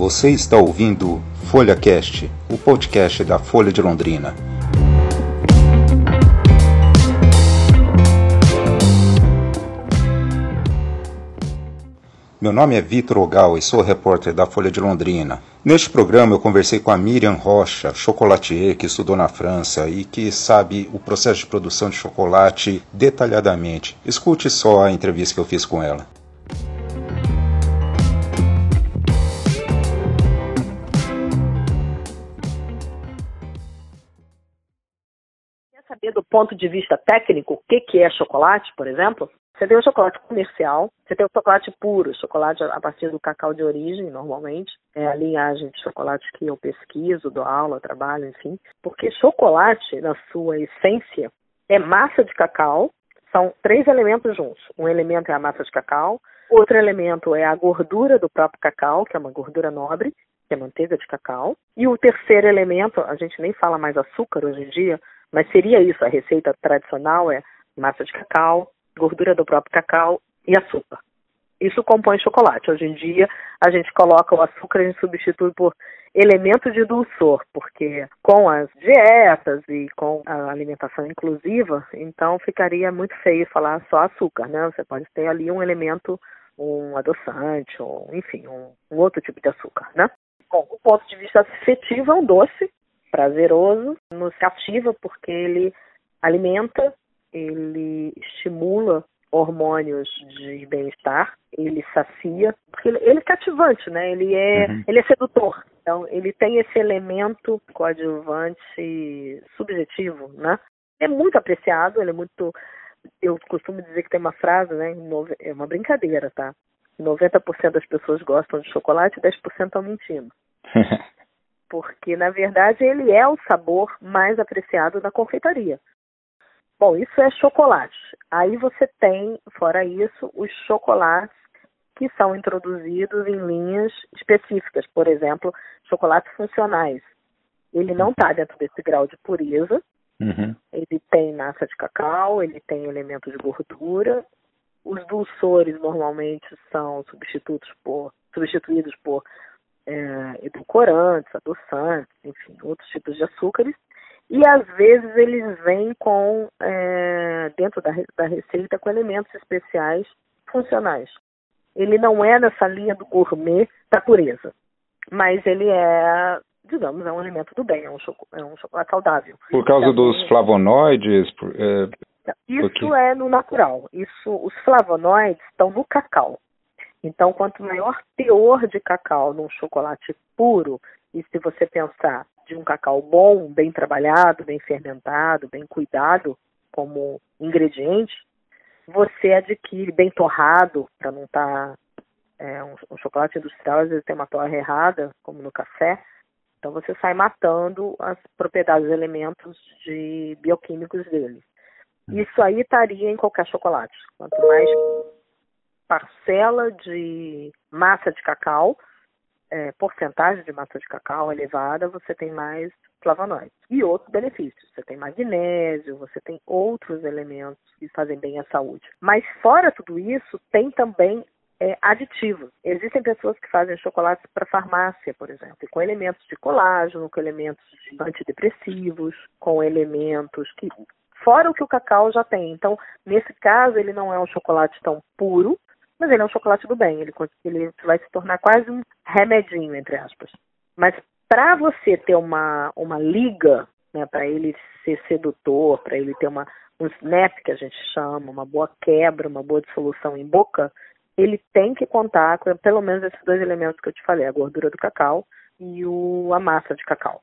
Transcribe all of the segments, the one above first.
Você está ouvindo Folha Cast, o podcast da Folha de Londrina. Meu nome é Vitor Ogal e sou repórter da Folha de Londrina. Neste programa eu conversei com a Miriam Rocha, chocolatier que estudou na França e que sabe o processo de produção de chocolate detalhadamente. Escute só a entrevista que eu fiz com ela. Ponto de vista técnico o que, que é chocolate, por exemplo, você tem o chocolate comercial, você tem o chocolate puro, chocolate a partir do cacau de origem, normalmente. É a linhagem de chocolate que eu pesquiso, dou aula, trabalho, enfim. Porque chocolate, na sua essência, é massa de cacau, são três elementos juntos. Um elemento é a massa de cacau, outro elemento é a gordura do próprio cacau, que é uma gordura nobre, que é manteiga de cacau. E o terceiro elemento, a gente nem fala mais açúcar hoje em dia, mas seria isso, a receita tradicional é massa de cacau, gordura do próprio cacau e açúcar. Isso compõe chocolate. Hoje em dia, a gente coloca o açúcar, gente substitui por elemento de dulçor, porque com as dietas e com a alimentação inclusiva, então ficaria muito feio falar só açúcar, né? Você pode ter ali um elemento, um adoçante, ou enfim, um, um outro tipo de açúcar, né? Bom, do ponto de vista afetivo, é um doce prazeroso, nos cativa porque ele alimenta, ele estimula hormônios de bem-estar, ele sacia, porque ele, ele, é cativante, né? Ele é, uhum. ele é sedutor. Então, ele tem esse elemento coadjuvante subjetivo, né? É muito apreciado, ele é muito eu costumo dizer que tem uma frase, né? É uma brincadeira, tá? 90% das pessoas gostam de chocolate e 10% estão mentindo. porque na verdade ele é o sabor mais apreciado da confeitaria. Bom, isso é chocolate. Aí você tem, fora isso, os chocolates que são introduzidos em linhas específicas, por exemplo, chocolates funcionais. Ele não está dentro desse grau de pureza. Uhum. Ele tem massa de cacau, ele tem elementos de gordura. Os dulçores normalmente são substitutos por, substituídos por é, edulcorantes, adoçantes, enfim, outros tipos de açúcares. E às vezes eles vêm com, é, dentro da, da receita, com elementos especiais funcionais. Ele não é nessa linha do gourmet da pureza, mas ele é, digamos, é um alimento do bem, é um, chocolate, é um chocolate saudável. Por causa dos flavonoides? É, isso porque... é no natural. Isso, os flavonoides estão no cacau. Então, quanto maior teor de cacau num chocolate puro, e se você pensar de um cacau bom, bem trabalhado, bem fermentado, bem cuidado como ingrediente, você adquire bem torrado, para não estar. Tá, é, um, um, chocolate industrial às vezes tem uma torre errada, como no café. Então você sai matando as propriedades, os elementos de bioquímicos dele. Isso aí estaria em qualquer chocolate. Quanto mais parcela de massa de cacau, é, porcentagem de massa de cacau elevada, você tem mais flavonoides. E outros benefícios. Você tem magnésio, você tem outros elementos que fazem bem à saúde. Mas fora tudo isso, tem também é, aditivos. Existem pessoas que fazem chocolates para farmácia, por exemplo, com elementos de colágeno, com elementos de antidepressivos, com elementos que fora o que o cacau já tem. Então, nesse caso, ele não é um chocolate tão puro, mas ele é um chocolate do bem, ele, ele vai se tornar quase um remedinho, entre aspas. Mas para você ter uma, uma liga, né, para ele ser sedutor, para ele ter uma, um snap, que a gente chama, uma boa quebra, uma boa dissolução em boca, ele tem que contar com pelo menos esses dois elementos que eu te falei, a gordura do cacau e o, a massa de cacau.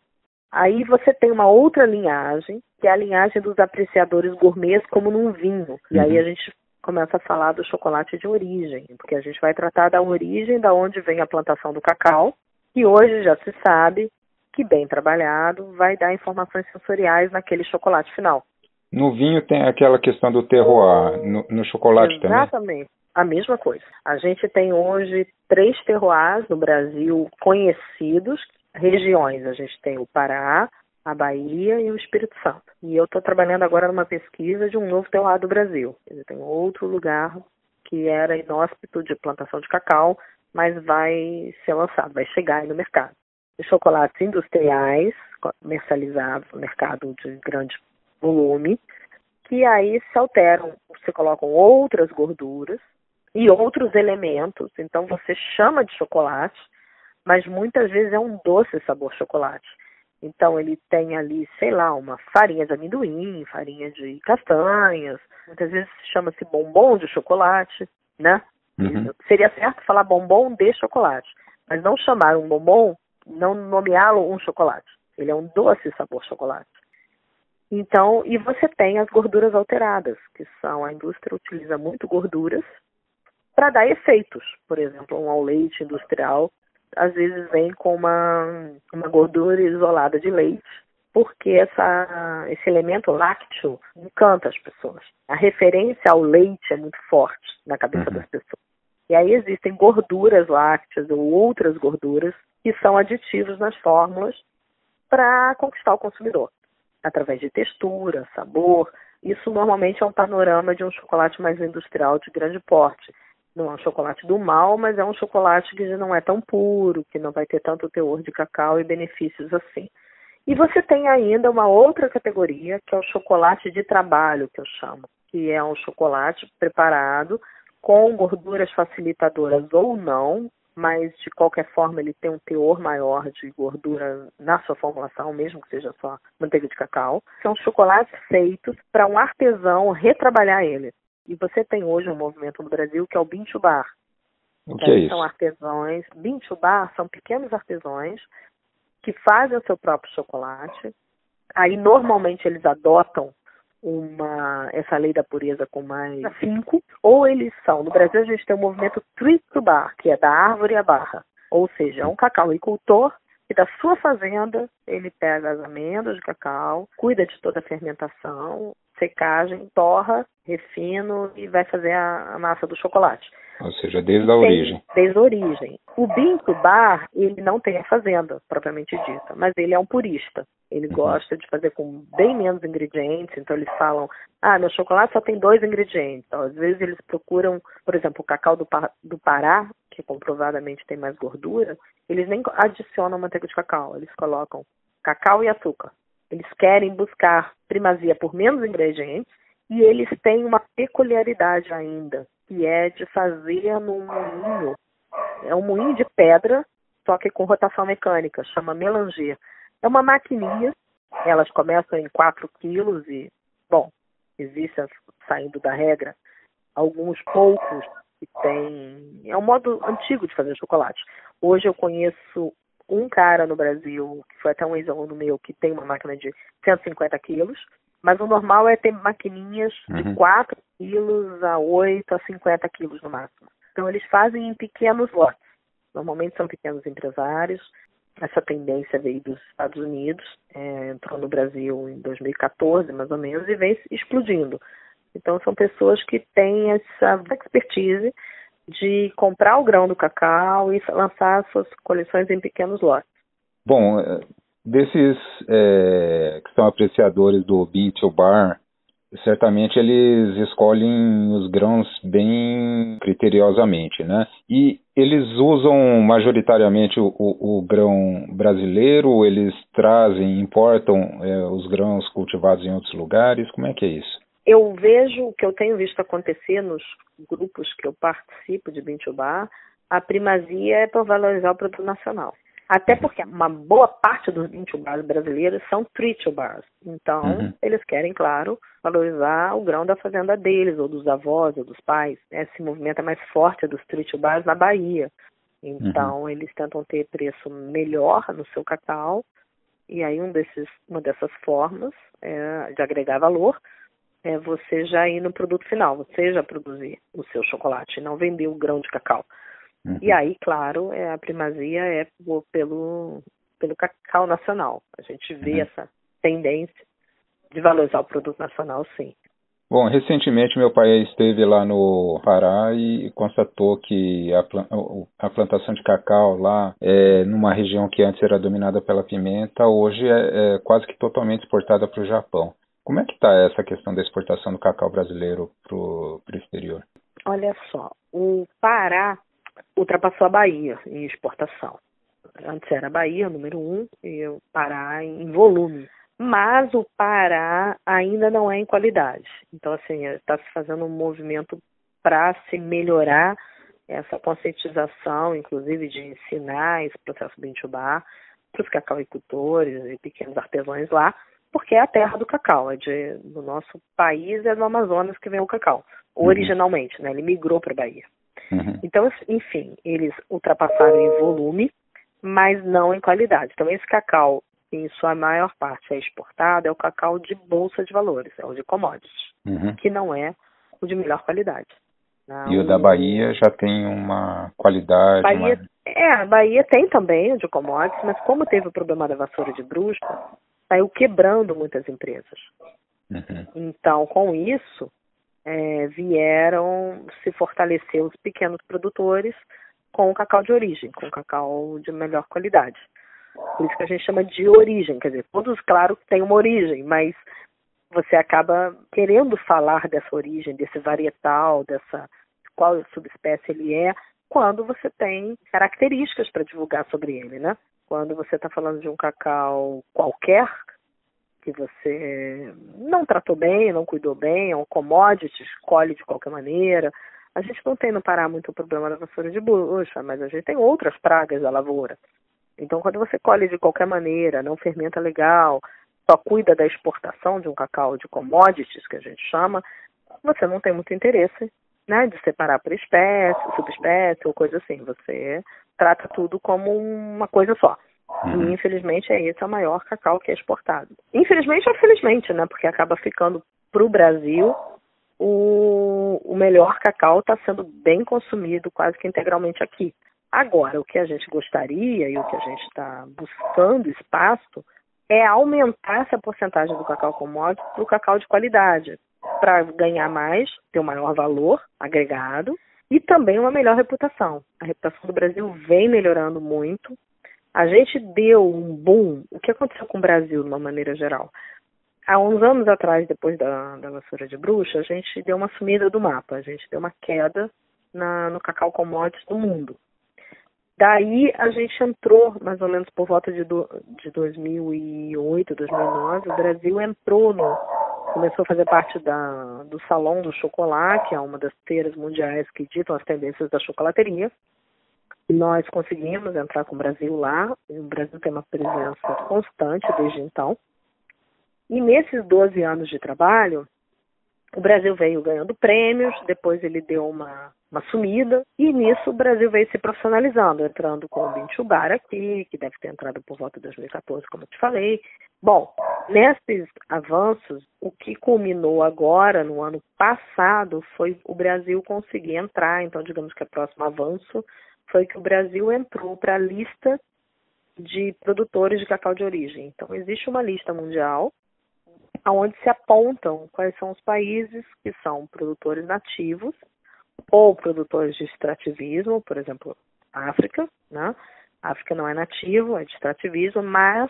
Aí você tem uma outra linhagem, que é a linhagem dos apreciadores gourmets, como num vinho. E aí uhum. a gente começa a falar do chocolate de origem, porque a gente vai tratar da origem, da onde vem a plantação do cacau, e hoje já se sabe que bem trabalhado vai dar informações sensoriais naquele chocolate final. No vinho tem aquela questão do terroir, no, no chocolate Exatamente. também? Exatamente, a mesma coisa. A gente tem hoje três terroirs no Brasil conhecidos, regiões. A gente tem o Pará, a Bahia e o Espírito Santo. E eu estou trabalhando agora numa pesquisa de um novo terroir do Brasil. Tem outro lugar que era inóspito de plantação de cacau, mas vai ser lançado, vai chegar aí no mercado. Os chocolates industriais, comercializados no mercado de grande volume, que aí se alteram, se colocam outras gorduras e outros elementos. Então você chama de chocolate, mas muitas vezes é um doce sabor chocolate. Então ele tem ali, sei lá, uma farinha de amendoim, farinha de castanhas, muitas vezes chama-se bombom de chocolate, né? Uhum. Seria certo falar bombom de chocolate, mas não chamar um bombom, não nomeá-lo um chocolate. Ele é um doce sabor chocolate. Então, e você tem as gorduras alteradas, que são a indústria utiliza muito gorduras para dar efeitos. Por exemplo, um ao leite industrial às vezes vem com uma, uma gordura isolada de leite, porque essa, esse elemento lácteo encanta as pessoas. A referência ao leite é muito forte na cabeça uhum. das pessoas. E aí existem gorduras lácteas ou outras gorduras que são aditivos nas fórmulas para conquistar o consumidor, através de textura, sabor. Isso normalmente é um panorama de um chocolate mais industrial de grande porte. Não é um chocolate do mal, mas é um chocolate que já não é tão puro, que não vai ter tanto teor de cacau e benefícios assim. E você tem ainda uma outra categoria, que é o chocolate de trabalho, que eu chamo, que é um chocolate preparado com gorduras facilitadoras ou não, mas de qualquer forma ele tem um teor maior de gordura na sua formulação, mesmo que seja só manteiga de cacau. São chocolates feitos para um artesão retrabalhar ele. E você tem hoje um movimento no Brasil que é o Bintu Bar. O que é isso? São artesãos. Bintu Bar são pequenos artesãos que fazem o seu próprio chocolate. Aí normalmente eles adotam uma essa lei da pureza com mais cinco, ou eles são, no Brasil a gente tem o movimento Tree to Bar, que é da árvore à barra. Ou seja, é um cacauicultor e da sua fazenda ele pega as amêndoas de cacau, cuida de toda a fermentação, secagem, torra, refino e vai fazer a, a massa do chocolate. Ou seja, desde a origem. Desde a origem. O Binto Bar, ele não tem a fazenda, propriamente dita, mas ele é um purista. Ele uhum. gosta de fazer com bem menos ingredientes, então eles falam, ah, meu chocolate só tem dois ingredientes. Então, às vezes eles procuram, por exemplo, o cacau do, do Pará, que comprovadamente tem mais gordura, eles nem adicionam manteiga de cacau, eles colocam cacau e açúcar. Eles querem buscar primazia por menos ingredientes e eles têm uma peculiaridade ainda, que é de fazer num moinho. É um moinho de pedra, só que com rotação mecânica, chama melanger. É uma maquininha, elas começam em 4 quilos e, bom, existe, saindo da regra, alguns poucos que tem. É um modo antigo de fazer chocolate. Hoje eu conheço um cara no Brasil, que foi até um ex-aluno meu, que tem uma máquina de 150 quilos, mas o normal é ter maquininhas uhum. de 4 quilos a 8 a 50 quilos no máximo. Então eles fazem em pequenos lotes. Normalmente são pequenos empresários. Essa tendência veio dos Estados Unidos, é, entrou no Brasil em 2014, mais ou menos, e vem explodindo. Então são pessoas que têm essa expertise de comprar o grão do cacau e lançar suas coleções em pequenos lotes. Bom, é, desses é, que são apreciadores do Beetle Bar, certamente eles escolhem os grãos bem criteriosamente, né? E eles usam majoritariamente o, o, o grão brasileiro, eles trazem, importam é, os grãos cultivados em outros lugares, como é que é isso? Eu vejo o que eu tenho visto acontecer nos grupos que eu participo de Bintubá, a primazia é para valorizar o produto nacional. Até porque uma boa parte dos Bintubás brasileiros são Tritubás. Então, uhum. eles querem, claro, valorizar o grão da fazenda deles, ou dos avós, ou dos pais. Esse movimento é mais forte dos Tritubás na Bahia. Então, uhum. eles tentam ter preço melhor no seu cacau. E aí, um desses, uma dessas formas é de agregar valor é você já ir no produto final, você já produzir o seu chocolate, não vender o grão de cacau. Uhum. E aí, claro, é, a primazia é pelo, pelo cacau nacional. A gente vê uhum. essa tendência de valorizar o produto nacional, sim. Bom, recentemente meu pai esteve lá no Pará e constatou que a, plantação de cacau lá, é, numa região que antes era dominada pela pimenta, hoje é, é quase que totalmente exportada para o Japão. Como é que está essa questão da exportação do cacau brasileiro para o exterior? Olha só, o Pará ultrapassou a Bahia em exportação. Antes era a Bahia, número um, e o Pará em volume. Mas o Pará ainda não é em qualidade. Então, assim, está se fazendo um movimento para se melhorar essa conscientização, inclusive de ensinar esse processo do intubá para os cacauicultores e pequenos artesãos lá, porque é a terra do cacau, é de, do nosso país, é do Amazonas que vem o cacau, uhum. originalmente, né? Ele migrou para a Bahia. Uhum. Então, enfim, eles ultrapassaram em volume, mas não em qualidade. Então, esse cacau, em sua maior parte, é exportado, é o cacau de bolsa de valores, é o de commodities, uhum. que não é o de melhor qualidade. Não. E o da Bahia já tem uma qualidade. Bahia, uma... É, a Bahia tem também o de commodities, mas como teve o problema da vassoura de brusca, saiu quebrando muitas empresas. Uhum. Então, com isso, é, vieram se fortalecer os pequenos produtores com o cacau de origem, com o cacau de melhor qualidade. Por isso que a gente chama de origem, quer dizer, todos, claro, têm uma origem, mas você acaba querendo falar dessa origem, desse varietal, dessa qual subespécie ele é, quando você tem características para divulgar sobre ele, né? Quando você está falando de um cacau qualquer, que você não tratou bem, não cuidou bem, é um commodity, escolhe de qualquer maneira. A gente não tem no Pará muito o problema da vassoura de bucha, mas a gente tem outras pragas da lavoura. Então, quando você colhe de qualquer maneira, não fermenta legal, só cuida da exportação de um cacau de commodities, que a gente chama, você não tem muito interesse né, de separar por espécie, subespécie ou coisa assim. Você trata tudo como uma coisa só. Uhum. E infelizmente é esse o maior cacau que é exportado. Infelizmente ou felizmente, né? Porque acaba ficando para o Brasil o, o melhor cacau está sendo bem consumido quase que integralmente aqui. Agora, o que a gente gostaria e o que a gente está buscando espaço é aumentar essa porcentagem do cacau commodity para o cacau de qualidade, para ganhar mais, ter um maior valor agregado e também uma melhor reputação. A reputação do Brasil vem melhorando muito. A gente deu um boom. O que aconteceu com o Brasil, de uma maneira geral? Há uns anos atrás, depois da, da vassoura de bruxa, a gente deu uma sumida do mapa. A gente deu uma queda na, no cacau commodities do mundo. Daí a gente entrou, mais ou menos por volta de, do, de 2008, 2009, o Brasil entrou no, começou a fazer parte da, do Salão do Chocolate, que é uma das feiras mundiais que ditam as tendências da chocolateria. Nós conseguimos entrar com o Brasil lá, o Brasil tem uma presença constante desde então. E nesses 12 anos de trabalho, o Brasil veio ganhando prêmios, depois ele deu uma, uma sumida, e nisso o Brasil veio se profissionalizando, entrando com o Bintubar aqui, que deve ter entrado por volta de 2014, como eu te falei. Bom, nesses avanços, o que culminou agora, no ano passado, foi o Brasil conseguir entrar, então digamos que o próximo avanço foi que o Brasil entrou para a lista de produtores de cacau de origem. Então, existe uma lista mundial onde se apontam quais são os países que são produtores nativos ou produtores de extrativismo, por exemplo, África, né? A África não é nativo, é de extrativismo, mas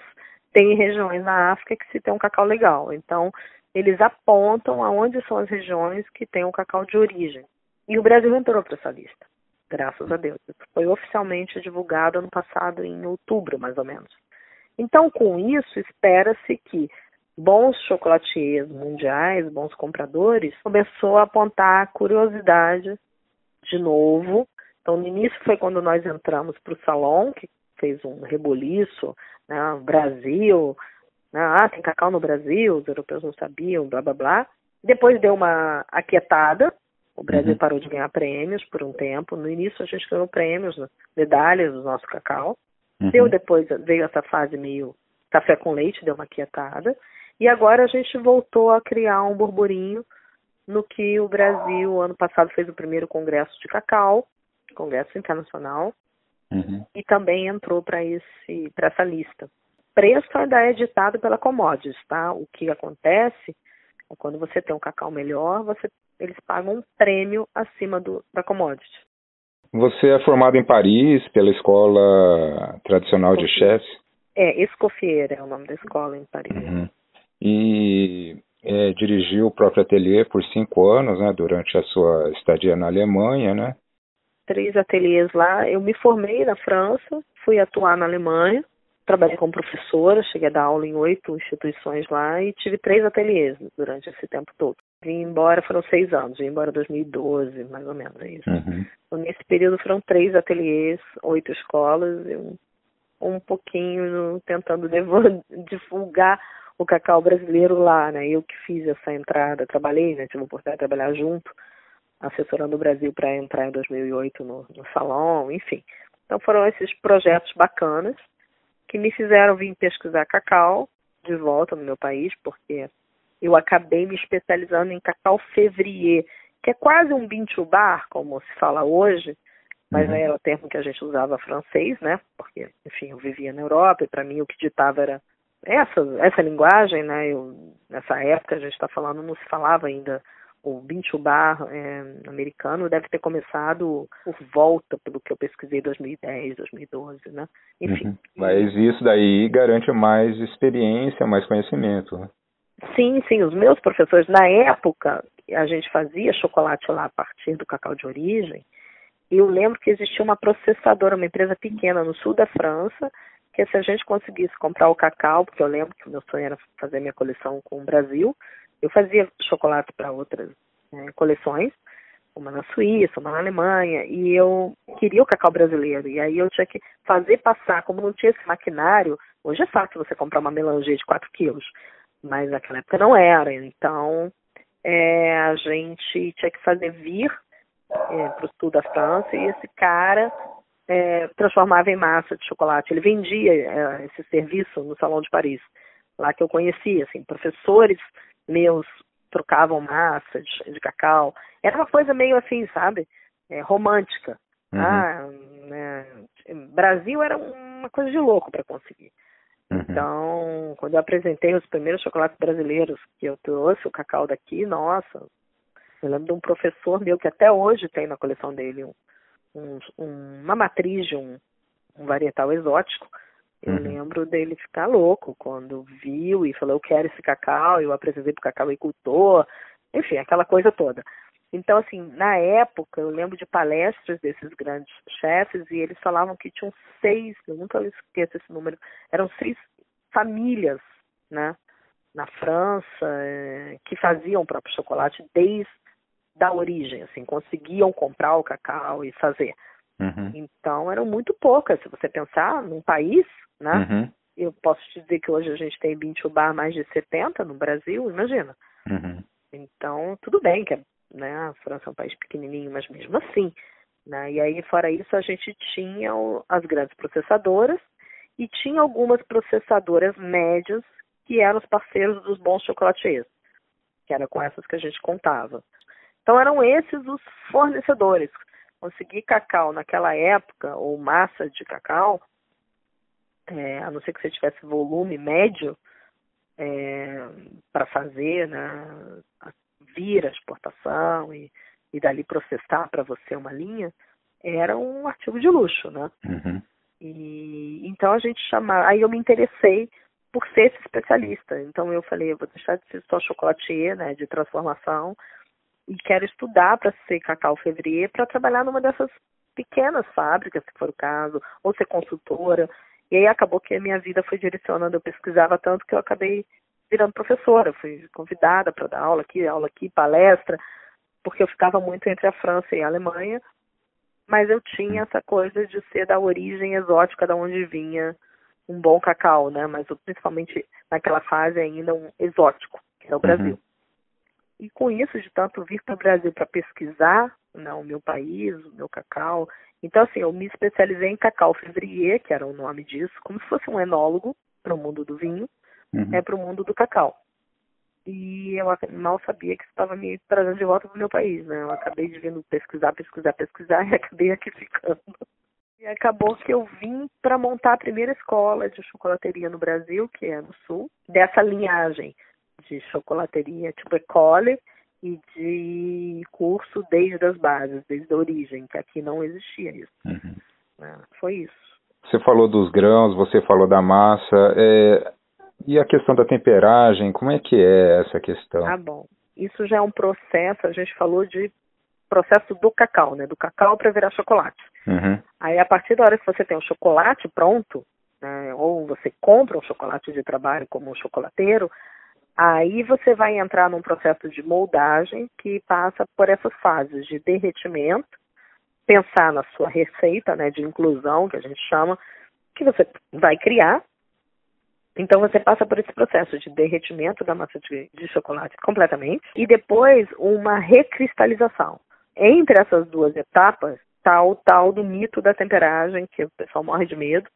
tem regiões na África que se tem um cacau legal. Então, eles apontam aonde são as regiões que têm um cacau de origem. E o Brasil entrou para essa lista, graças a Deus. Foi oficialmente divulgado ano passado, em outubro, mais ou menos. Então, com isso, espera-se que bons chocolatiers mundiais, bons compradores, começou a apontar curiosidade de novo. Então, no início foi quando nós entramos para o salão, que fez um reboliço, né, Brasil, né, ah, tem cacau no Brasil, os europeus não sabiam, blá blá blá. Depois deu uma aquietada, o Brasil uhum. parou de ganhar prêmios por um tempo. No início a gente ganhou prêmios, né, medalhas do nosso cacau. Uhum. Deu depois, veio essa fase meio café com leite, deu uma aquietada. E agora a gente voltou a criar um burburinho no que o Brasil, ano passado, fez o primeiro congresso de cacau, congresso internacional, uhum. e também entrou para essa lista. Preço ainda é ditado pela Commodities, tá? O que acontece é quando você tem um cacau melhor, você, eles pagam um prêmio acima do, da Commodity. Você é formado em Paris pela Escola Tradicional de Chefs? É, Escoffier é o nome da escola em Paris. Uhum. E é, dirigiu o próprio ateliê por cinco anos, né, durante a sua estadia na Alemanha, né? três ateliês lá. Eu me formei na França, fui atuar na Alemanha, trabalhei como professora, cheguei a dar aula em oito instituições lá e tive três ateliês durante esse tempo todo. Vim embora, foram seis anos, vim embora em 2012, mais ou menos, é isso. Uhum. Então, nesse período foram três ateliês, oito escolas, um pouquinho tentando divulgar o cacau brasileiro lá, né? Eu que fiz essa entrada, trabalhei, né? Tive a oportunidade de trabalhar junto, assessorando o Brasil para entrar em 2008 no, no salão, enfim. Então foram esses projetos bacanas que me fizeram vir pesquisar cacau de volta no meu país, porque eu acabei me especializando em cacau février, que é quase um bintubar, como se fala hoje, mas uhum. era o termo que a gente usava francês, né? Porque, enfim, eu vivia na Europa e para mim o que ditava era essa essa linguagem, né? Eu, nessa época a gente está falando não se falava ainda o Bintubar é, americano deve ter começado por volta, pelo que eu pesquisei, 2010, 2012, né? Enfim. Uhum. Mas isso daí garante mais experiência, mais conhecimento, né? Sim, sim. Os meus professores, na época, a gente fazia chocolate lá a partir do cacau de origem. Eu lembro que existia uma processadora, uma empresa pequena no sul da França, que se a gente conseguisse comprar o cacau, porque eu lembro que o meu sonho era fazer minha coleção com o Brasil, eu fazia chocolate para outras né, coleções, uma na Suíça, uma na Alemanha, e eu queria o cacau brasileiro. E aí eu tinha que fazer passar, como não tinha esse maquinário, hoje é fácil você comprar uma melanger de 4 quilos, mas naquela época não era. Então é, a gente tinha que fazer vir é, para o sul da França e esse cara é, transformava em massa de chocolate. Ele vendia é, esse serviço no Salão de Paris, lá que eu conhecia, assim, professores meus trocavam massa de, de cacau. Era uma coisa meio assim, sabe? É, romântica. Uhum. Ah, né? Brasil era uma coisa de louco para conseguir. Uhum. Então, quando eu apresentei os primeiros chocolates brasileiros que eu trouxe, o cacau daqui, nossa, eu lembro de um professor meu que até hoje tem na coleção dele um, um, uma matriz de um, um varietal exótico, eu uhum. lembro dele ficar louco quando viu e falou, eu quero esse cacau, eu apresentei para o cacauicultor, enfim, aquela coisa toda. Então, assim, na época, eu lembro de palestras desses grandes chefes e eles falavam que tinham seis, eu nunca esqueço esse número, eram seis famílias, né, na França, eh, que faziam o próprio chocolate desde da origem, assim, conseguiam comprar o cacau e fazer. Uhum. Então eram muito poucas. Se você pensar num país né? Uhum. Eu posso te dizer que hoje a gente tem Bintubar mais de 70 no Brasil, imagina. Uhum. Então, tudo bem que né, a França é um país pequenininho, mas mesmo assim. Né? E aí, fora isso, a gente tinha as grandes processadoras e tinha algumas processadoras médias que eram os parceiros dos bons chocolatiers, que era com essas que a gente contava. Então, eram esses os fornecedores. Conseguir cacau naquela época, ou massa de cacau, é, a não ser que você tivesse volume médio é, para fazer, né, vir a exportação e, e dali processar para você uma linha, era um artigo de luxo, né? Uhum. E então a gente chamava, aí eu me interessei por ser esse especialista. Então eu falei, eu vou deixar de ser só chocolatier, né, de transformação, e quero estudar para ser cacau février para trabalhar numa dessas pequenas fábricas, se for o caso, ou ser consultora. E aí acabou que a minha vida foi direcionando, eu pesquisava tanto que eu acabei virando professora, fui convidada para dar aula aqui, aula aqui, palestra, porque eu ficava muito entre a França e a Alemanha, mas eu tinha essa coisa de ser da origem exótica da onde vinha um bom cacau, né? Mas principalmente naquela fase ainda um exótico, que é o uhum. Brasil. Uhum. E com isso, de tanto vir para o Brasil para pesquisar né, o meu país, o meu cacau, então, assim, eu me especializei em cacau février, que era o nome disso, como se fosse um enólogo para o mundo do vinho, uhum. é para o mundo do cacau. E eu mal sabia que estava me trazendo de volta para o meu país, né? Eu acabei de vindo pesquisar, pesquisar, pesquisar e acabei aqui ficando. E acabou que eu vim para montar a primeira escola de chocolateria no Brasil, que é no Sul, dessa linhagem de chocolateria tipo Ecole, e de curso desde as bases, desde a origem, que aqui não existia isso. Uhum. É, foi isso. Você falou dos grãos, você falou da massa, é... e a questão da temperagem, como é que é essa questão? Ah, bom. Isso já é um processo, a gente falou de processo do cacau, né? Do cacau para virar chocolate. Uhum. Aí, a partir da hora que você tem o chocolate pronto, né, ou você compra um chocolate de trabalho como um chocolateiro, aí você vai entrar num processo de moldagem que passa por essas fases de derretimento, pensar na sua receita, né, de inclusão, que a gente chama, que você vai criar. Então você passa por esse processo de derretimento da massa de, de chocolate completamente e depois uma recristalização. Entre essas duas etapas está o tal do mito da temperagem, que o pessoal morre de medo,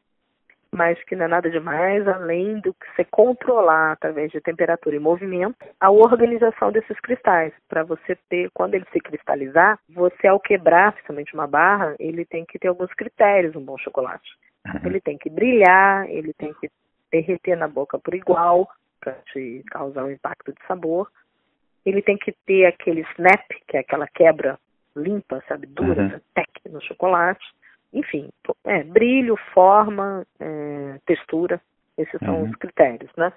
mas que não é nada demais, além do que você controlar através de temperatura e movimento, a organização desses cristais, para você ter, quando ele se cristalizar, você ao quebrar, principalmente uma barra, ele tem que ter alguns critérios, um bom chocolate. Uhum. Ele tem que brilhar, ele tem que derreter na boca por igual, para te causar um impacto de sabor. Ele tem que ter aquele snap, que é aquela quebra limpa, sabe, dura, Uhum. tec no chocolate. Enfim, é, brilho, forma, é, textura, esses são Uhum. os critérios, né?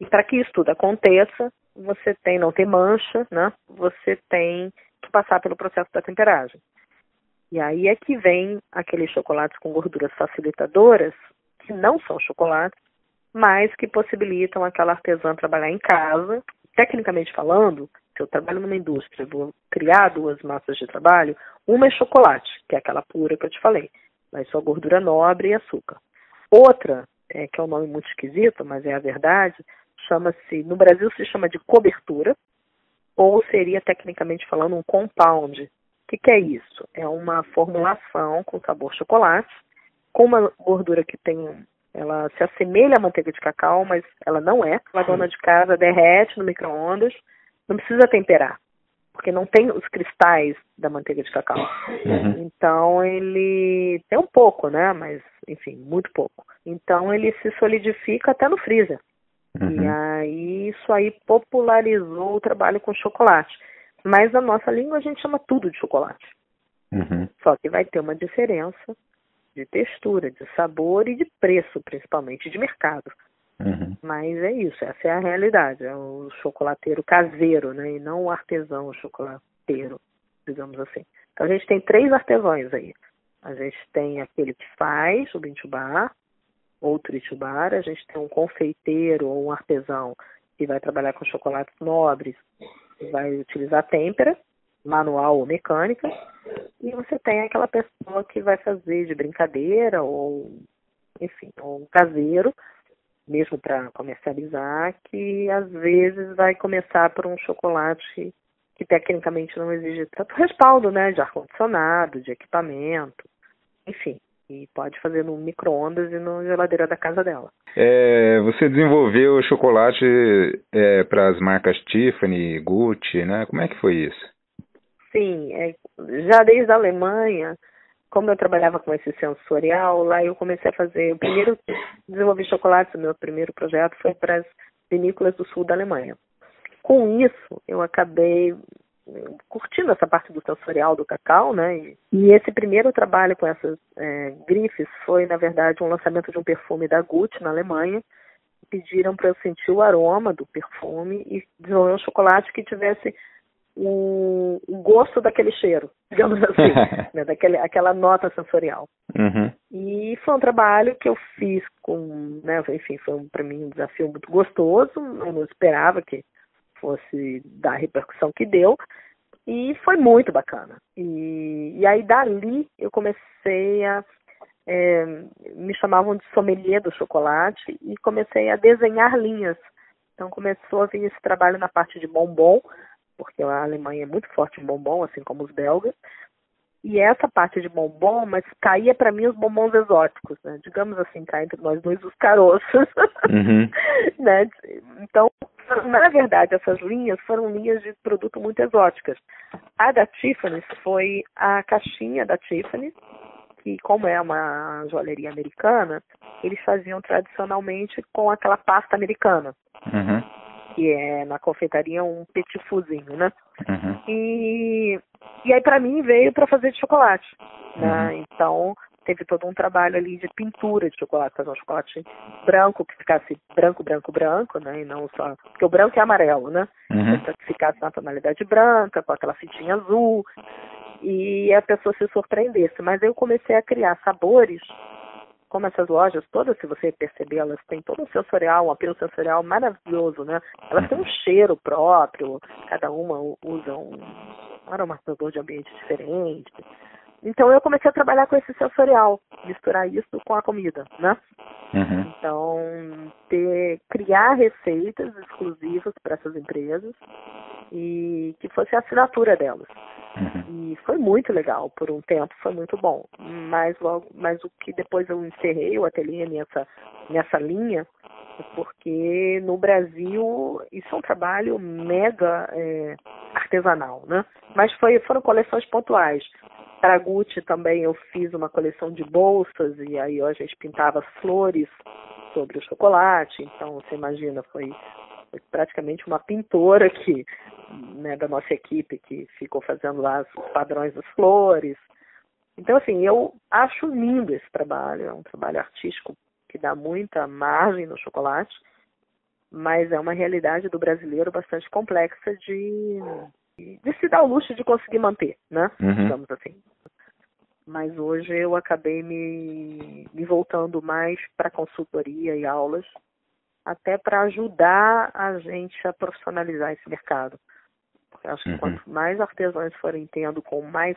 E para que isso tudo aconteça, você tem, não ter mancha, né? Você tem que passar pelo processo da temperagem. E aí é que vem aqueles chocolates com gorduras facilitadoras, que não são chocolates, mas que possibilitam aquela artesã trabalhar em casa. Tecnicamente falando, se eu trabalho numa indústria, vou criar duas massas de trabalho, uma é chocolate, que é aquela pura que eu te falei, mas só gordura nobre e açúcar. Outra, é, que é um nome muito esquisito, mas é a verdade, chama-se, no Brasil se chama de cobertura, ou seria tecnicamente falando um compound. O que, que é isso? É uma formulação com sabor chocolate, com uma gordura que tem ela se assemelha à manteiga de cacau, mas ela não é. A dona de casa derrete no micro-ondas, não precisa temperar, porque não tem os cristais da manteiga de cacau. Uhum. Então ele tem um pouco, né? Mas, enfim, muito pouco. Então ele se solidifica até no freezer. E Uhum. aí isso aí popularizou o trabalho com chocolate. Mas na nossa língua a gente chama tudo de chocolate. Uhum. Só que vai ter uma diferença de textura, de sabor e de preço, principalmente de mercado. Uhum. Mas é isso, essa é a realidade. É o chocolateiro caseiro, né? E não o artesão chocolateiro, digamos assim. Então a gente tem três artesãos aí. A gente tem aquele que faz o bintubar, ou tritubar, a gente tem um confeiteiro ou um artesão que vai trabalhar com chocolates nobres, vai utilizar têmpera, manual ou mecânica, e você tem aquela pessoa que vai fazer de brincadeira ou, enfim, ou um caseiro, mesmo para comercializar, que às vezes vai começar por um chocolate que tecnicamente não exige tanto respaldo, né, de ar-condicionado, de equipamento, enfim, e pode fazer no micro-ondas e na geladeira da casa dela. É, você desenvolveu chocolate é, para as marcas Tiffany, Gucci, né? Como é que foi isso? Sim, é, já desde a Alemanha, como eu trabalhava com esse sensorial, lá eu comecei a fazer. O primeiro desenvolvi chocolate, o meu primeiro projeto foi para as vinícolas do sul da Alemanha. Com isso, eu acabei curtindo essa parte do sensorial do cacau, né? E, e esse primeiro trabalho com essas é, grifes foi, na verdade, um lançamento de um perfume da Gucci na Alemanha. Pediram para eu sentir o aroma do perfume e desenvolver um chocolate que tivesse o, o gosto daquele cheiro, digamos assim, né? Daquele, aquela nota sensorial. Uhum. E foi um trabalho que eu fiz com, né, enfim, foi para mim um desafio muito gostoso, eu não esperava que fosse dar a repercussão que deu, e foi muito bacana. E, e aí dali eu comecei a é, me chamavam de sommelier do chocolate e comecei a desenhar linhas. Então começou a vir esse trabalho na parte de bombom, porque a Alemanha é muito forte em bombom, assim como os belgas. E essa parte de bombom, mas caía para mim os bombons exóticos, né? Digamos assim, cá entre nós dois os caroços. Uhum. né? Então, na verdade, essas linhas foram linhas de produto muito exóticas. A da Tiffany foi a caixinha da Tiffany, que como é uma joalheria americana, eles faziam tradicionalmente com aquela pasta americana, Uhum. Que é na confeitaria um petit fuzinho, né? Uhum. E, e aí para mim veio para fazer de chocolate, né? Então teve todo um trabalho ali de pintura de chocolate, fazer um chocolate branco que ficasse branco, branco, branco, né? E não só. Porque o branco é amarelo, né? Uhum. Que ficasse na tonalidade branca, com aquela fitinha azul, e a pessoa se surpreendesse. Mas eu comecei a criar sabores, como essas lojas todas, se você perceber, elas têm todo um sensorial, um apelo sensorial maravilhoso, né? Elas têm um cheiro próprio, cada uma usa um aromatizador de ambiente diferente. Então eu comecei a trabalhar com esse sensorial, misturar isso com a comida, né? Uhum. Então, ter, criar receitas exclusivas para essas empresas e que fosse a assinatura delas. Uhum. E foi muito legal, por um tempo foi muito bom. Mas logo, mas o que depois eu encerrei o ateliê nessa, nessa linha, porque no Brasil isso é um trabalho mega é, artesanal, né? Mas foi, foram coleções pontuais. Para Gucci também eu fiz uma coleção de bolsas e aí a gente pintava flores sobre o chocolate. Então você imagina, foi, foi praticamente uma pintora que né, da nossa equipe que ficou fazendo lá os padrões das flores. Então assim, eu acho lindo esse trabalho, é um trabalho artístico que dá muita margem no chocolate, mas é uma realidade do brasileiro bastante complexa de de se dar o luxo de conseguir manter, né? Uhum. Digamos assim. Mas hoje eu acabei me, me voltando mais para consultoria e aulas, até para ajudar a gente a profissionalizar esse mercado. Porque acho que Uhum. quanto mais artesãos forem tendo com mais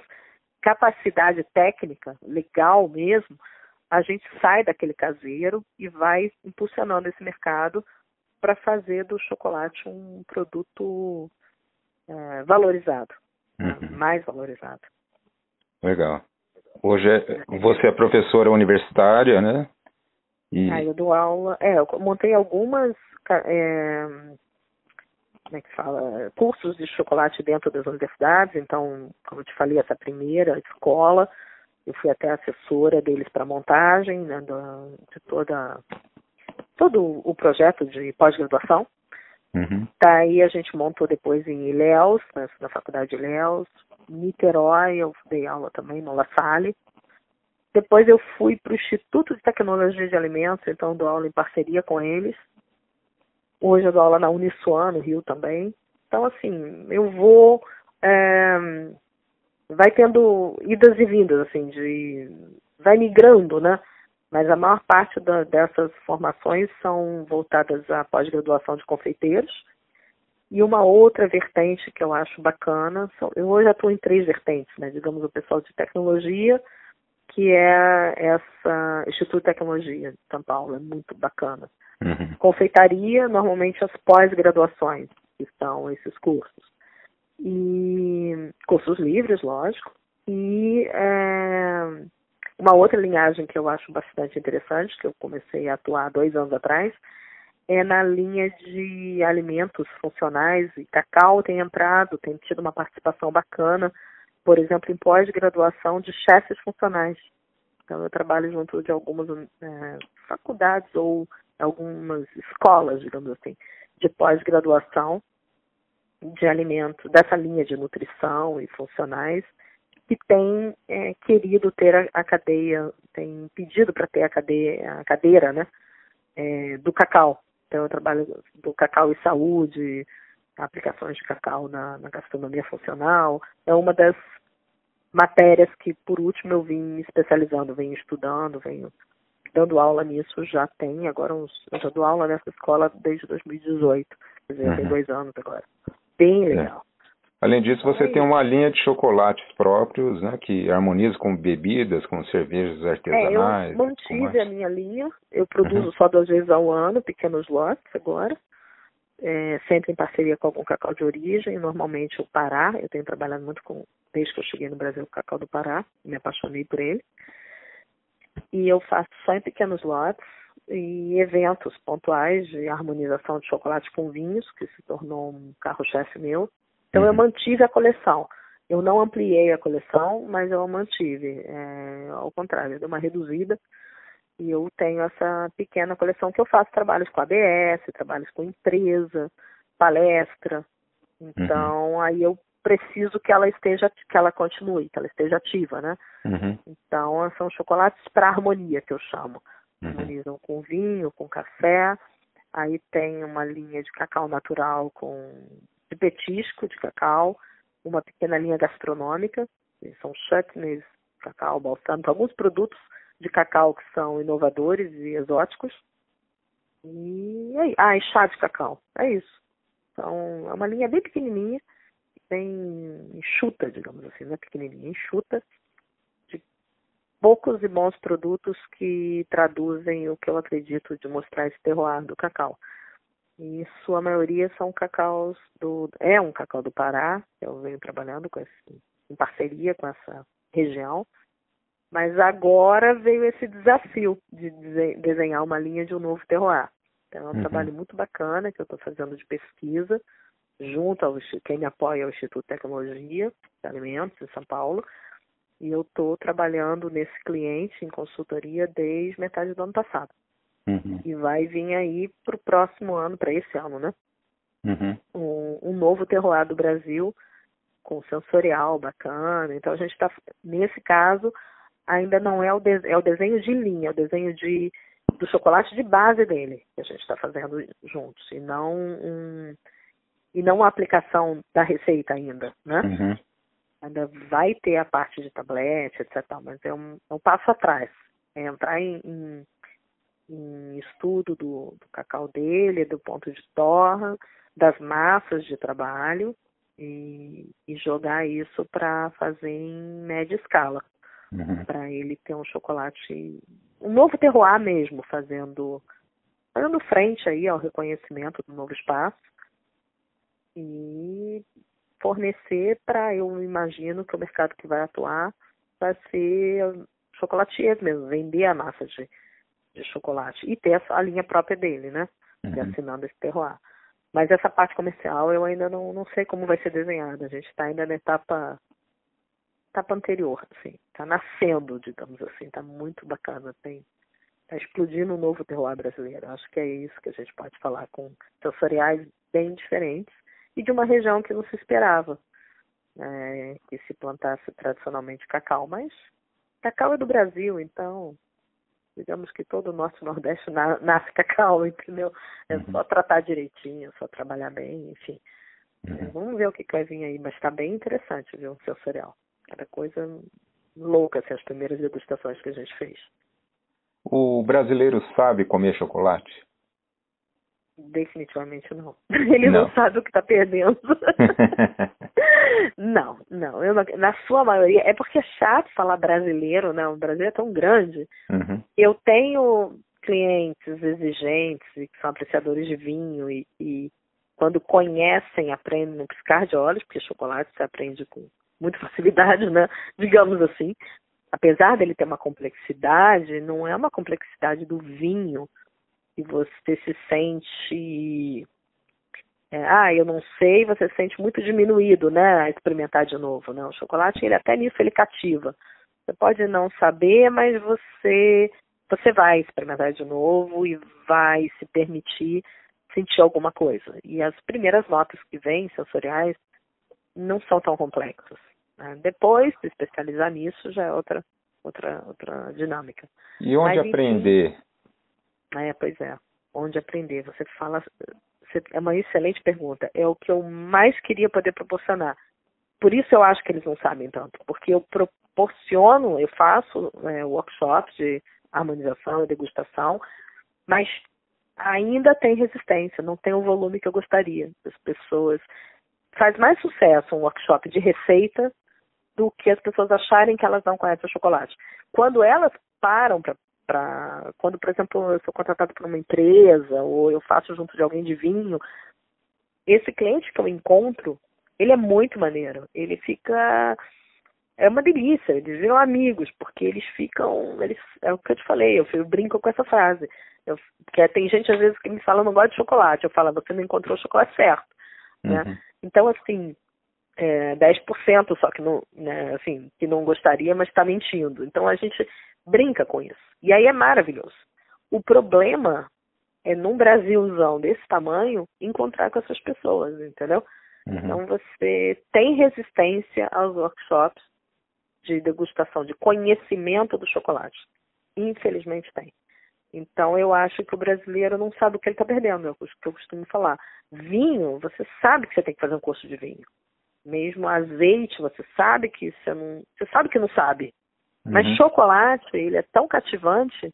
capacidade técnica, legal mesmo, a gente sai daquele caseiro e vai impulsionando esse mercado para fazer do chocolate um produto é, valorizado, né, Uhum. mais valorizado. Legal. Hoje é- você é professora universitária, né? E, Aí eu dou aula, é, eu montei algumas, é, como é que fala, cursos de chocolate dentro das universidades, então, como eu te falei, essa primeira escola, eu fui até assessora deles para montagem, né, da- de toda, todo o projeto de pós-graduação, Uhum. Daí a gente montou depois em Ilhéus, na, na faculdade de Ilhéus, Niterói, eu dei aula também no La Salle. Depois eu fui para o Instituto de Tecnologia de Alimentos, então dou aula em parceria com eles. Hoje eu dou aula na Uniswan, no Rio também. Então, assim, eu vou. é, vai tendo idas e vindas, assim, de. vai migrando, né? Mas a maior parte da, dessas formações são voltadas à pós-graduação de confeiteiros. E uma outra vertente que eu acho bacana, são, eu hoje atuo em três vertentes, né? Digamos, o pessoal de tecnologia, que é essa Instituto de Tecnologia de São Paulo, é muito bacana. Uhum. Confeitaria, normalmente as pós-graduações, que são esses cursos. E cursos livres, lógico. E é, uma outra linhagem que eu acho bastante interessante, que eu comecei a atuar dois anos atrás, é na linha de alimentos funcionais e cacau tem entrado, tem tido uma participação bacana, por exemplo, em pós-graduação de chefes funcionais. Então eu trabalho junto de algumas é, faculdades ou algumas escolas, digamos assim, de pós-graduação de alimentos, dessa linha de nutrição e funcionais, que tem é, querido ter a, a, cadeia, tem pedido para ter a cadeia, a cadeira, né, é, do cacau. Então eu trabalho do cacau e saúde, aplicações de cacau na, na gastronomia funcional. É uma das matérias que por último eu vim especializando, venho estudando, venho dando aula nisso já tem, agora uns, eu já dou aula nessa escola desde 2018, quer dizer, uhum. tem dois anos agora. Bem legal. É. Além disso, você tem uma linha de chocolates próprios, né, que harmoniza com bebidas, com cervejas artesanais. É, eu mantive a minha linha, eu produzo uhum. só duas vezes ao ano, pequenos lotes agora, é, sempre em parceria com algum cacau de origem, normalmente o Pará, eu tenho trabalhado muito com, desde que eu cheguei no Brasil, o cacau do Pará, me apaixonei por ele. E eu faço só em pequenos lotes e eventos pontuais de harmonização de chocolate com vinhos, que se tornou um carro-chefe meu. Então, eu mantive a coleção. Eu não ampliei a coleção, mas eu a mantive. É, ao contrário, eu dei uma reduzida e eu tenho essa pequena coleção que eu faço trabalhos com ABS, trabalhos com empresa, palestra. Então, uhum. aí eu preciso que ela esteja, que ela continue, que ela esteja ativa, né? Uhum. Então, são chocolates para harmonia, que eu chamo. Uhum. Harmonizam com vinho, com café. Aí tem uma linha de cacau natural com de petisco de cacau, uma pequena linha gastronômica, são chutneys, cacau, balsâmico, alguns produtos de cacau que são inovadores e exóticos. E aí, ah, e chá de cacau, é isso. Então, é uma linha bem pequenininha, bem enxuta, digamos assim, não é pequenininha, enxuta, de poucos e bons produtos que traduzem o que eu acredito de mostrar esse terroir do cacau. E sua maioria são cacaus do. É um cacau do Pará, eu venho trabalhando com esse, em parceria com essa região. Mas agora veio esse desafio de desenhar uma linha de um novo terroir. Então é um uhum. trabalho muito bacana que eu estou fazendo de pesquisa, junto ao quem me apoia é o Instituto de Tecnologia de Alimentos em São Paulo. E eu estou trabalhando nesse cliente em consultoria desde metade do ano passado. Uhum. E vai vir aí para o próximo ano, para esse ano, né? Uhum. Um, um, novo terroir do Brasil com sensorial bacana. Então a gente está, nesse caso, ainda não é o, de, é o desenho de linha, é o desenho de, do chocolate de base dele que a gente está fazendo juntos, e não um, e não a aplicação da receita ainda, né? Uhum. Ainda vai ter a parte de tablete, etc. Mas é um, é um passo atrás. É entrar em, em em estudo do, do cacau dele, do ponto de torra, das massas de trabalho e, e jogar isso para fazer em média escala, uhum. para ele ter um chocolate, um novo terroir mesmo, fazendo, fazendo frente aí ao reconhecimento do novo espaço e fornecer para, eu imagino que o mercado que vai atuar vai ser chocolatier mesmo, vender a massa de de chocolate e ter a linha própria dele, né? Uhum. assinando esse terroir. Mas essa parte comercial eu ainda não, não sei como vai ser desenhada. A gente está ainda na etapa, etapa anterior, assim. Está nascendo, digamos assim. Está muito bacana. Tem, está explodindo um novo terroir brasileiro. Acho que é isso que a gente pode falar com sensoriais bem diferentes e de uma região que não se esperava né, que se plantasse tradicionalmente cacau. Mas cacau é do Brasil, então digamos que todo o norte nordeste nasce cacau, entendeu? É uhum. só tratar direitinho, só trabalhar bem, enfim. Uhum. É, vamos ver o que, que vai vir aí, mas está bem interessante, viu, o seu cereal. Cada coisa louca, assim, as primeiras degustações que a gente fez. O brasileiro sabe comer chocolate? Definitivamente não. Ele não, não sabe o que está perdendo. não, não, eu não. Na sua maioria, é porque é chato falar brasileiro, né? O Brasil é tão grande. Uhum. Eu tenho clientes exigentes e que são apreciadores de vinho e, e quando conhecem, aprendem no piscar de olhos, porque chocolate se aprende com muita facilidade, né? Digamos assim. Apesar dele ter uma complexidade, não é uma complexidade do vinho que você se sente é, ah, eu não sei, você se sente muito diminuído, né, a experimentar de novo, né? O chocolate, ele até nisso ele cativa. Você pode não saber, mas você você vai experimentar de novo e vai se permitir sentir alguma coisa. E as primeiras notas que vêm, sensoriais, não são tão complexas. Né? Depois, se especializar nisso, já é outra, outra, outra dinâmica. E onde mas, aprender? Enfim, é, pois é. Onde aprender? Você fala é uma excelente pergunta. É o que eu mais queria poder proporcionar. Por isso eu acho que eles não sabem tanto, porque eu proporciono, eu faço é, workshops de harmonização e degustação, mas ainda tem resistência, não tem o volume que eu gostaria. As pessoas faz mais sucesso um workshop de receita do que as pessoas acharem que elas não conhecem o chocolate. Quando elas param para para quando, por exemplo, eu sou contratado por uma empresa ou eu faço junto de alguém de vinho, esse cliente que eu encontro, ele é muito maneiro. Ele fica é uma delícia, eles viram amigos, porque eles ficam, eles, é o que eu te falei, eu, eu brinco com essa frase. Eu, porque tem gente às vezes que me fala, não gosta de chocolate. Eu falo, você não encontrou o chocolate certo. Né? Uhum. Né? Então, assim, é, 10% só que não, né, assim, que não gostaria, mas está mentindo. Então a gente brinca com isso. E aí é maravilhoso. O problema é num Brasilzão desse tamanho encontrar com essas pessoas, entendeu? Uhum. Então você tem resistência aos workshops de degustação, de conhecimento do chocolate. Infelizmente tem. Então eu acho que o brasileiro não sabe o que ele está perdendo, é o que eu costumo falar. Vinho, você sabe que você tem que fazer um curso de vinho. Mesmo azeite, você sabe que você não. Você sabe que não sabe. Mas uhum. chocolate, ele é tão cativante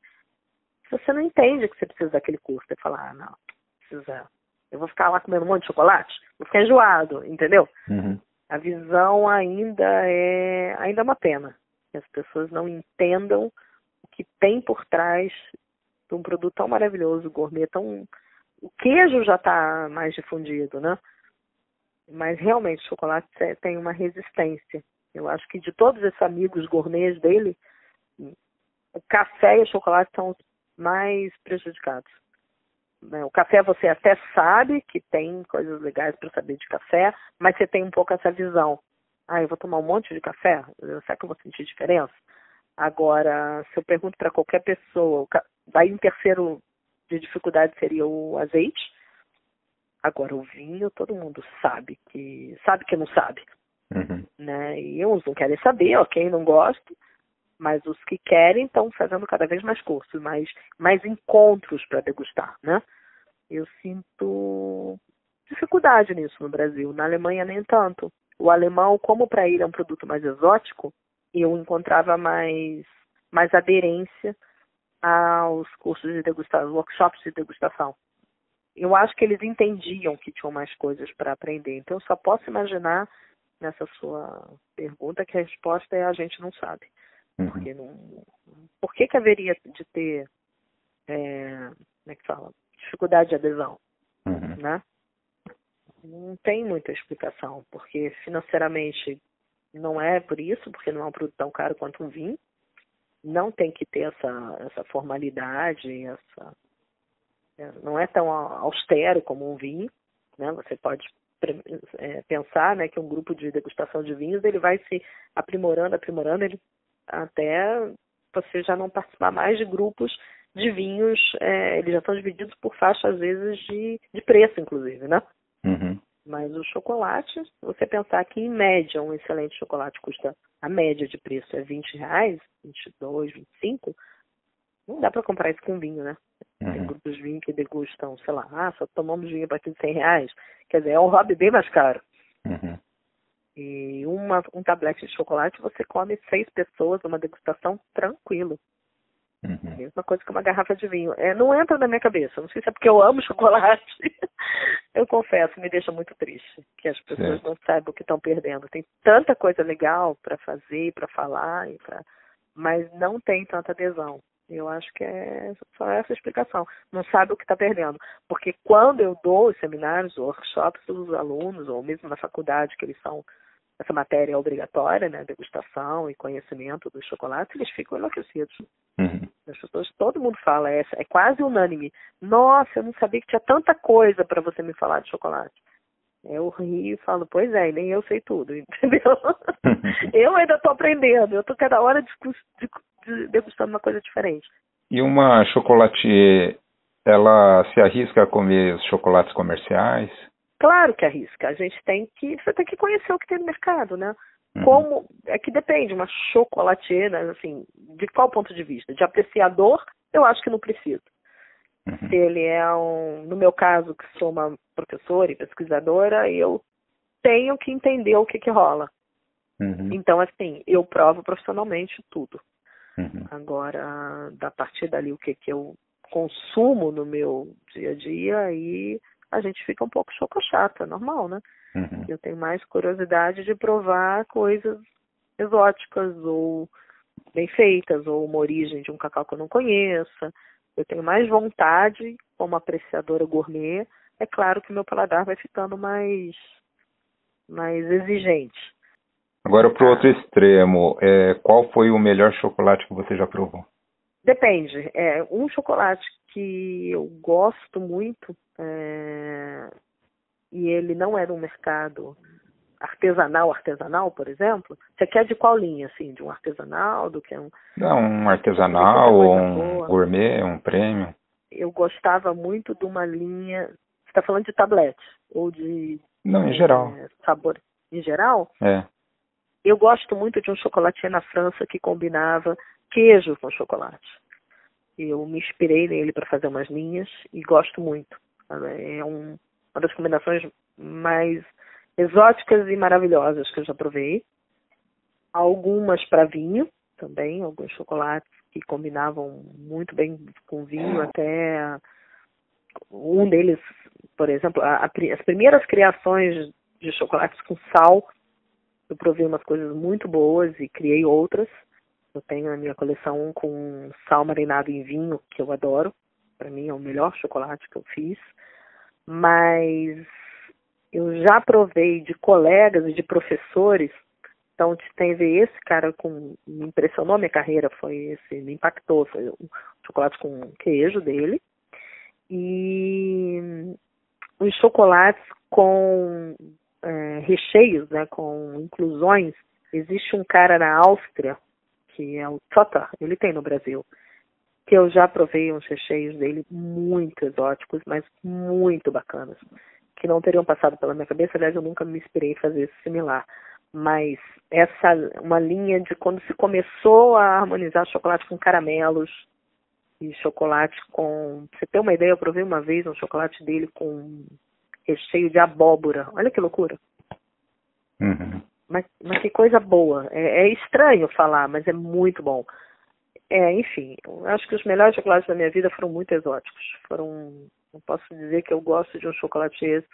que você não entende que você precisa daquele curso. Você fala, ah, não, precisa. Eu vou ficar lá comendo um monte de chocolate? Vou ficar enjoado, entendeu? Uhum. A visão ainda é ainda é uma pena. Que as pessoas não entendam o que tem por trás de um produto tão maravilhoso, gourmet, tão. O queijo já está mais difundido, né? Mas realmente o chocolate tem uma resistência. Eu acho que de todos esses amigos gourmets dele, o café e o chocolate são os mais prejudicados. Né? O café você até sabe que tem coisas legais para saber de café, mas você tem um pouco essa visão. Ah, eu vou tomar um monte de café? Será que eu vou sentir diferença? Agora, se eu pergunto para qualquer pessoa, daí um terceiro de dificuldade seria o azeite. Agora, o vinho, todo mundo sabe que sabe que não sabe. Uhum. Né? E uns não querem saber, ok, não gosto, mas os que querem estão fazendo cada vez mais cursos, mais, mais encontros para degustar, né? Eu sinto dificuldade nisso no Brasil. Na Alemanha nem tanto. O alemão, como para ele é um produto mais exótico, eu encontrava mais, mais aderência aos cursos de degustação, workshops de degustação. Eu acho que eles entendiam que tinham mais coisas para aprender. Então, eu só posso imaginar nessa sua pergunta que a resposta é a gente não sabe. Uhum. Porque não, por que, que haveria de ter, é, como é que fala, dificuldade de adesão, uhum. né? Não tem muita explicação, porque financeiramente não é por isso, porque não é um produto tão caro quanto um vinho. Não tem que ter essa, essa formalidade, essa, é, não é tão austero como um vinho. Né? Você pode é, pensar né, que um grupo de degustação de vinhos ele vai se aprimorando, aprimorando, ele, até você já não participar mais de grupos de vinhos, é, eles já estão divididos por faixa, às vezes, de, de preço, inclusive, né? Uhum. Mas o chocolate, você pensar que em média um excelente chocolate custa, a média de preço é 20 reais, 22, 25, não dá para comprar isso com vinho, né? Uhum. Tem grupos de vinho que degustam, sei lá, ah, só tomamos vinho a partir de 100 reais. Quer dizer, é um hobby bem mais caro. Uhum. E uma, um tablete de chocolate você come seis pessoas numa degustação tranquilo. Uhum. Mesma coisa que uma garrafa de vinho. É, não entra na minha cabeça. Não sei se é porque eu amo chocolate. eu confesso, me deixa muito triste que as pessoas certo. não saibam o que estão perdendo. Tem tanta coisa legal para fazer, para falar, e pra... mas não tem tanta adesão. Eu acho que é só essa explicação. Não sabe o que está perdendo. Porque quando eu dou os seminários, workshops os alunos, ou mesmo na faculdade, que eles são essa matéria é obrigatória, né, degustação e conhecimento do chocolate, eles ficam enlouquecidos. Uhum. As pessoas, todo mundo fala, é, é quase unânime. Nossa, eu não sabia que tinha tanta coisa para você me falar de chocolate. Eu rio e falo, pois é, nem eu sei tudo, entendeu? eu ainda estou aprendendo, eu estou cada hora de, de, de, degustando uma coisa diferente. E uma chocolatier, ela se arrisca a comer os chocolates comerciais? Claro que arrisca. A gente tem que. Você tem que conhecer o que tem no mercado, né? Uhum. Como. É que depende, uma chocolatier, assim, de qual ponto de vista? De apreciador, eu acho que não precisa. Uhum. Se ele é um. No meu caso, que sou uma professora e pesquisadora, eu tenho que entender o que, que rola. Uhum. Então, assim, eu provo profissionalmente tudo. Uhum. Agora, da partir dali, o que, que eu consumo no meu dia a dia, e a gente fica um pouco chocachata, é normal, né? Uhum. Eu tenho mais curiosidade de provar coisas exóticas ou bem feitas, ou uma origem de um cacau que eu não conheça. Eu tenho mais vontade, como apreciadora gourmet, é claro que meu paladar vai ficando mais, mais exigente. Agora, para o outro extremo, é, qual foi o melhor chocolate que você já provou? Depende. É, um chocolate que eu gosto muito é, e ele não é um mercado artesanal, artesanal, por exemplo. Você quer de qual linha, assim? De um artesanal, do que um... Não, um artesanal, ou um boa. gourmet, um prêmio. Eu gostava muito de uma linha... Você está falando de tablete? Ou de... Não, em geral. É, sabor. Em geral? É. Eu gosto muito de um chocolatier na França que combinava queijo com chocolate. Eu me inspirei nele para fazer umas linhas e gosto muito. É um, uma das combinações mais exóticas e maravilhosas que eu já provei. Algumas para vinho também, alguns chocolates que combinavam muito bem com vinho, até um deles, por exemplo, a, a, as primeiras criações de chocolates com sal, eu provei umas coisas muito boas e criei outras. Eu tenho na minha coleção um com sal marinado em vinho, que eu adoro. Para mim é o melhor chocolate que eu fiz. Mas eu já provei de colegas e de professores. Então, teve esse cara com me impressionou minha carreira, foi esse, me impactou, foi o chocolate com queijo dele. E os chocolates com é, recheios, né, com inclusões. Existe um cara na Áustria que é o Tota, ele tem no Brasil, que eu já provei uns recheios dele muito exóticos, mas muito bacanas, que não teriam passado pela minha cabeça, aliás, eu nunca me inspirei em fazer isso similar. Mas essa, uma linha de quando se começou a harmonizar chocolate com caramelos e chocolate com. Pra você ter uma ideia, eu provei uma vez um chocolate dele com recheio de abóbora. Olha que loucura. Uhum. Mas, mas que coisa boa. É, é, estranho falar, mas é muito bom. É, enfim, acho que os melhores chocolates da minha vida foram muito exóticos. Foram, não posso dizer que eu gosto de um chocolate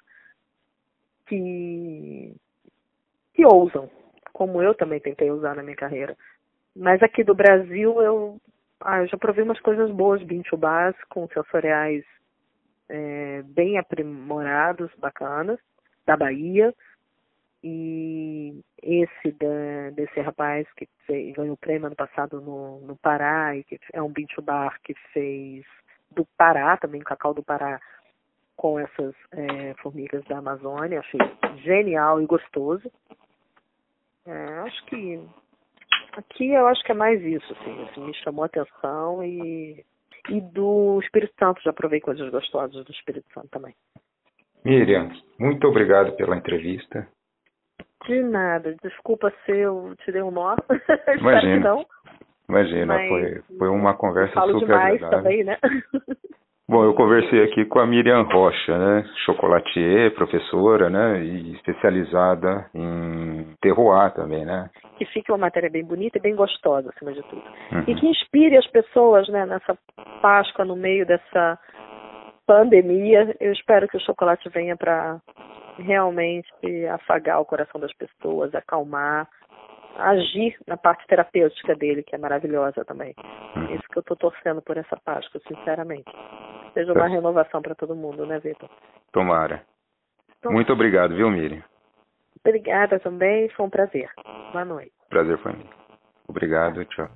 que que ousam, como eu também tentei usar na minha carreira. Mas aqui do Brasil eu, ah, eu já provei umas coisas boas, bintubás com sensoriais é, bem aprimorados, bacanas, da Bahia. E esse da, desse rapaz que fez, ganhou o prêmio ano passado no, no Pará, e que é um beach bar que fez do Pará, também cacau do Pará, com essas é, formigas da Amazônia. Achei genial e gostoso. É, acho que aqui eu acho que é mais isso, assim, assim, me chamou a atenção e, e do Espírito Santo, já provei coisas gostosas do Espírito Santo também. Miriam, muito obrigado pela entrevista. De nada. Desculpa se eu te dei um nó. Imagina. Imagina, foi, foi uma conversa falo super demais agradável. também, né? Bom, eu conversei aqui com a Miriam Rocha, né? Chocolatier, professora, né? E especializada em terroir também, né? Que fique uma matéria bem bonita e bem gostosa, acima de tudo. Uhum. E que inspire as pessoas, né? Nessa Páscoa, no meio dessa pandemia. Eu espero que o chocolate venha para realmente afagar o coração das pessoas, acalmar, agir na parte terapêutica dele, que é maravilhosa também. Uhum. Isso que eu estou torcendo por essa Páscoa, sinceramente. Seja uma renovação para todo mundo, né, Vitor? Tomara. Então, Muito obrigado, viu, Miriam? Obrigada também, foi um prazer. Boa noite. Prazer foi meu. Obrigado, tchau.